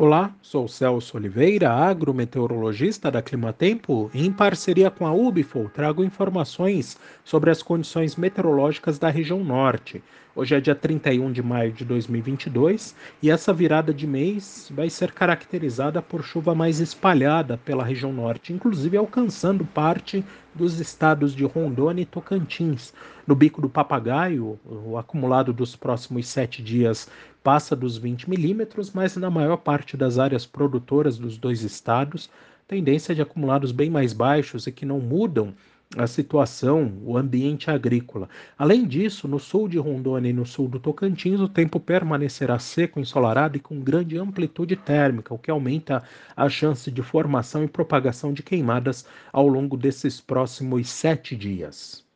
Olá, sou Celso Oliveira, agrometeorologista da Climatempo, e em parceria com a Ubifol trago informações sobre as condições meteorológicas da região norte. Hoje é dia 31 de maio de 2022 e essa virada de mês vai ser caracterizada por chuva mais espalhada pela região norte, inclusive alcançando parte dos estados de Rondônia e Tocantins. No bico do papagaio, o acumulado dos próximos sete dias passa dos 20 milímetros, mas na maior parte das áreas produtoras dos dois estados, tendência de acumulados bem mais baixos e que não mudam a situação, o ambiente agrícola. Além disso, no sul de Rondônia e no sul do Tocantins, o tempo permanecerá seco, ensolarado e com grande amplitude térmica, o que aumenta a chance de formação e propagação de queimadas ao longo desses próximos sete dias.